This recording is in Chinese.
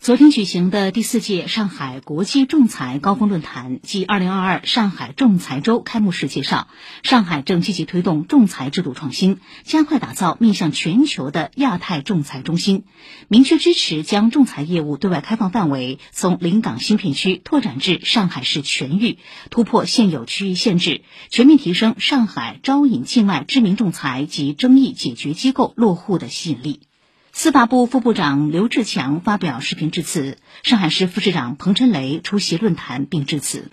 昨天举行的第四届上海国际仲裁高峰论坛暨二零二二上海仲裁周开幕式介绍，上海正积极推动仲裁制度创新，加快打造面向全球的亚太仲裁中心，明确支持将仲裁业务对外开放范围从临港新片区拓展至上海市全域，突破现有区域限制，全面提升上海招引境外知名仲裁及争议解决机构落户的吸引力。司法部副部长刘志强发表视频致辞，上海市副市长彭春雷出席论坛并致辞。